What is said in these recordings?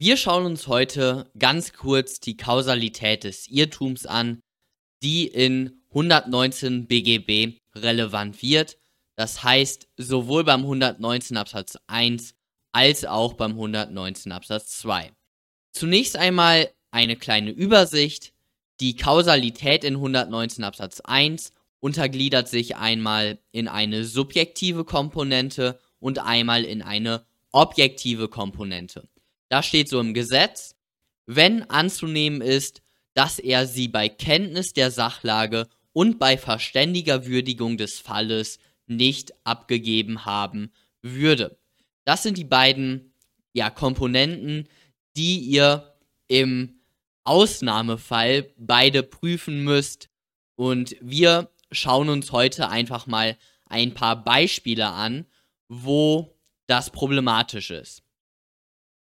Wir schauen uns heute ganz kurz die Kausalität des Irrtums an, die in 119 BGB relevant wird. Das heißt, sowohl beim 119 Absatz 1 als auch beim 119 Absatz 2. Zunächst einmal eine kleine Übersicht. Die Kausalität in 119 Absatz 1 untergliedert sich einmal in eine subjektive Komponente und einmal in eine objektive Komponente. Da steht so im Gesetz, wenn anzunehmen ist, dass er sie bei Kenntnis der Sachlage und bei verständiger Würdigung des Falles nicht abgegeben haben würde. Das sind die beiden ja, Komponenten, die ihr im Ausnahmefall beide prüfen müsst. Und wir schauen uns heute einfach mal ein paar Beispiele an, wo das problematisch ist.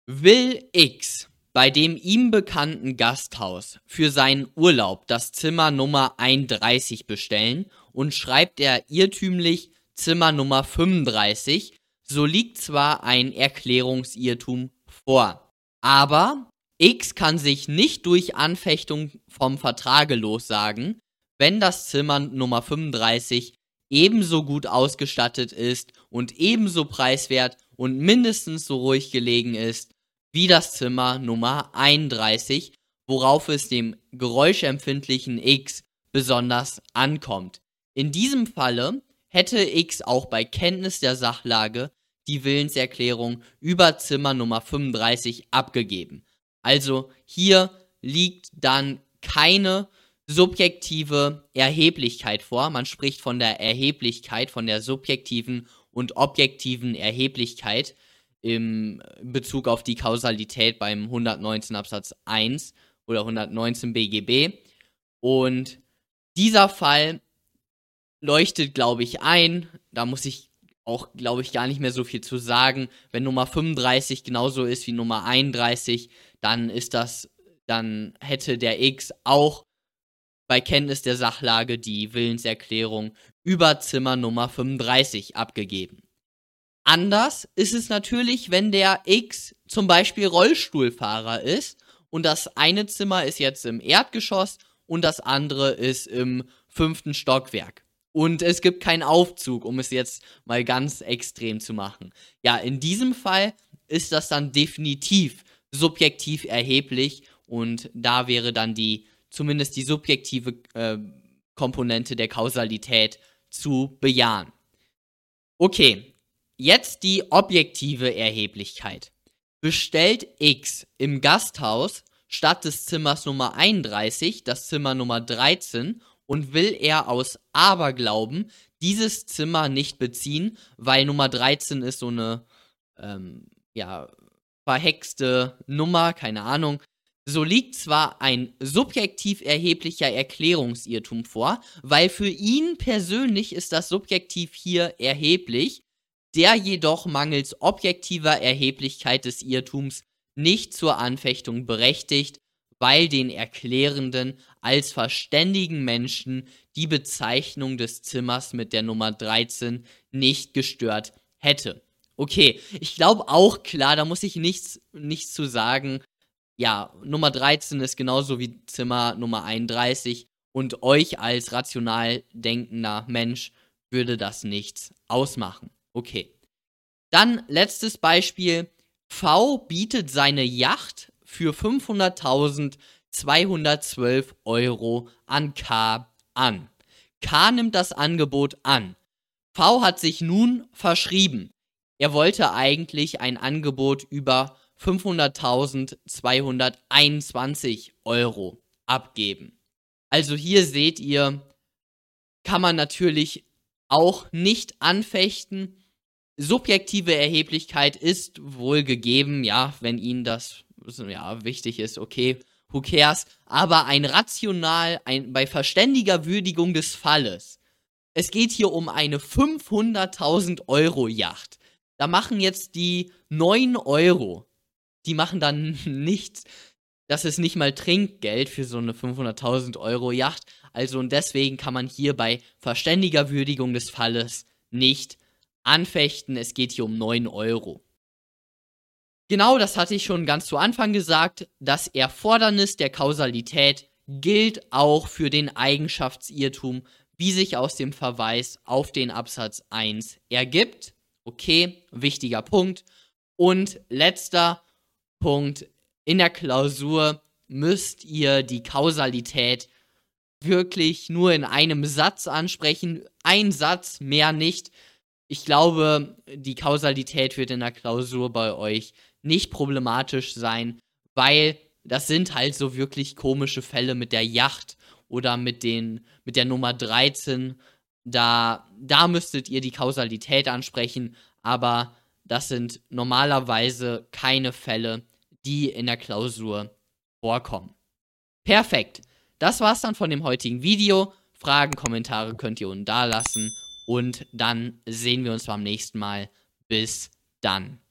Will X bei dem ihm bekannten Gasthaus für seinen Urlaub das Zimmer Nummer 31 bestellen und schreibt er irrtümlich Zimmer Nummer 35, so liegt zwar ein Erklärungsirrtum vor. Aber X kann sich nicht durch Anfechtung vom Vertrage lossagen, wenn das Zimmer Nummer 35 ebenso gut ausgestattet ist und ebenso preiswert und mindestens so ruhig gelegen ist wie das Zimmer Nummer 31, worauf es dem geräuschempfindlichen X besonders ankommt. In diesem Falle hätte X auch bei Kenntnis der Sachlage die Willenserklärung über Zimmer Nummer 35 abgegeben. Also hier liegt dann keine subjektive Erheblichkeit vor. Man spricht von der Erheblichkeit, von der subjektiven und objektiven Erheblichkeit im Bezug auf die Kausalität beim 119 Absatz 1 oder 119 BGB. Und dieser Fall leuchtet, glaube ich, ein. Da muss ich auch, glaube ich, gar nicht mehr so viel zu sagen. Wenn Nummer 35 genauso ist wie Nummer 31, dann ist das, dann hätte der X auch bei Kenntnis der Sachlage die Willenserklärung über Zimmer Nummer 35 abgegeben. Anders ist es natürlich, wenn der X zum Beispiel Rollstuhlfahrer ist und das eine Zimmer ist jetzt im Erdgeschoss und das andere ist im fünften Stockwerk. Und es gibt keinen Aufzug, um es jetzt mal ganz extrem zu machen. Ja, in diesem Fall ist das dann definitiv subjektiv erheblich und da wäre dann die, zumindest die subjektive äh, Komponente der Kausalität zu bejahen. Okay, Jetzt die objektive Erheblichkeit. Bestellt X im Gasthaus statt des Zimmers Nummer 31 das Zimmer Nummer 13 und will er aus Aberglauben dieses Zimmer nicht beziehen, weil Nummer 13 ist so eine, ähm, ja, verhexte Nummer, keine Ahnung. So liegt zwar ein subjektiv erheblicher Erklärungsirrtum vor, weil für ihn persönlich ist das subjektiv hier erheblich, der jedoch mangels objektiver Erheblichkeit des Irrtums nicht zur Anfechtung berechtigt, weil den Erklärenden als verständigen Menschen die Bezeichnung des Zimmers mit der Nummer 13 nicht gestört hätte. Okay, ich glaube auch klar, da muss ich nichts, nichts zu sagen. Ja, Nummer 13 ist genauso wie Zimmer Nummer 31 und euch als rational denkender Mensch würde das nichts ausmachen. Okay. Dann letztes Beispiel. V bietet seine Yacht für 500.212 Euro an K an. K nimmt das Angebot an. V hat sich nun verschrieben. Er wollte eigentlich ein Angebot über 500.221 Euro abgeben. Also hier seht ihr, kann man natürlich auch nicht anfechten. Subjektive Erheblichkeit ist wohl gegeben, ja, wenn Ihnen das ja, wichtig ist, okay, who cares. Aber ein rational, ein, bei verständiger Würdigung des Falles. Es geht hier um eine 500.000 Euro Yacht. Da machen jetzt die 9 Euro. Die machen dann nichts. Das ist nicht mal Trinkgeld für so eine 500.000 Euro Yacht. Also und deswegen kann man hier bei verständiger Würdigung des Falles nicht anfechten. Es geht hier um 9 Euro. Genau, das hatte ich schon ganz zu Anfang gesagt. Das Erfordernis der Kausalität gilt auch für den Eigenschaftsirrtum, wie sich aus dem Verweis auf den Absatz 1 ergibt. Okay, wichtiger Punkt. Und letzter Punkt. In der Klausur müsst ihr die Kausalität wirklich nur in einem Satz ansprechen. Ein Satz, mehr nicht. Ich glaube, die Kausalität wird in der Klausur bei euch nicht problematisch sein, weil das sind halt so wirklich komische Fälle mit der Yacht oder mit den mit der Nummer 13. Da da müsstet ihr die Kausalität ansprechen, aber das sind normalerweise keine Fälle, die in der Klausur vorkommen. Perfekt. Das war's dann von dem heutigen Video. Fragen, Kommentare könnt ihr unten da lassen. Und dann sehen wir uns beim nächsten Mal. Bis dann.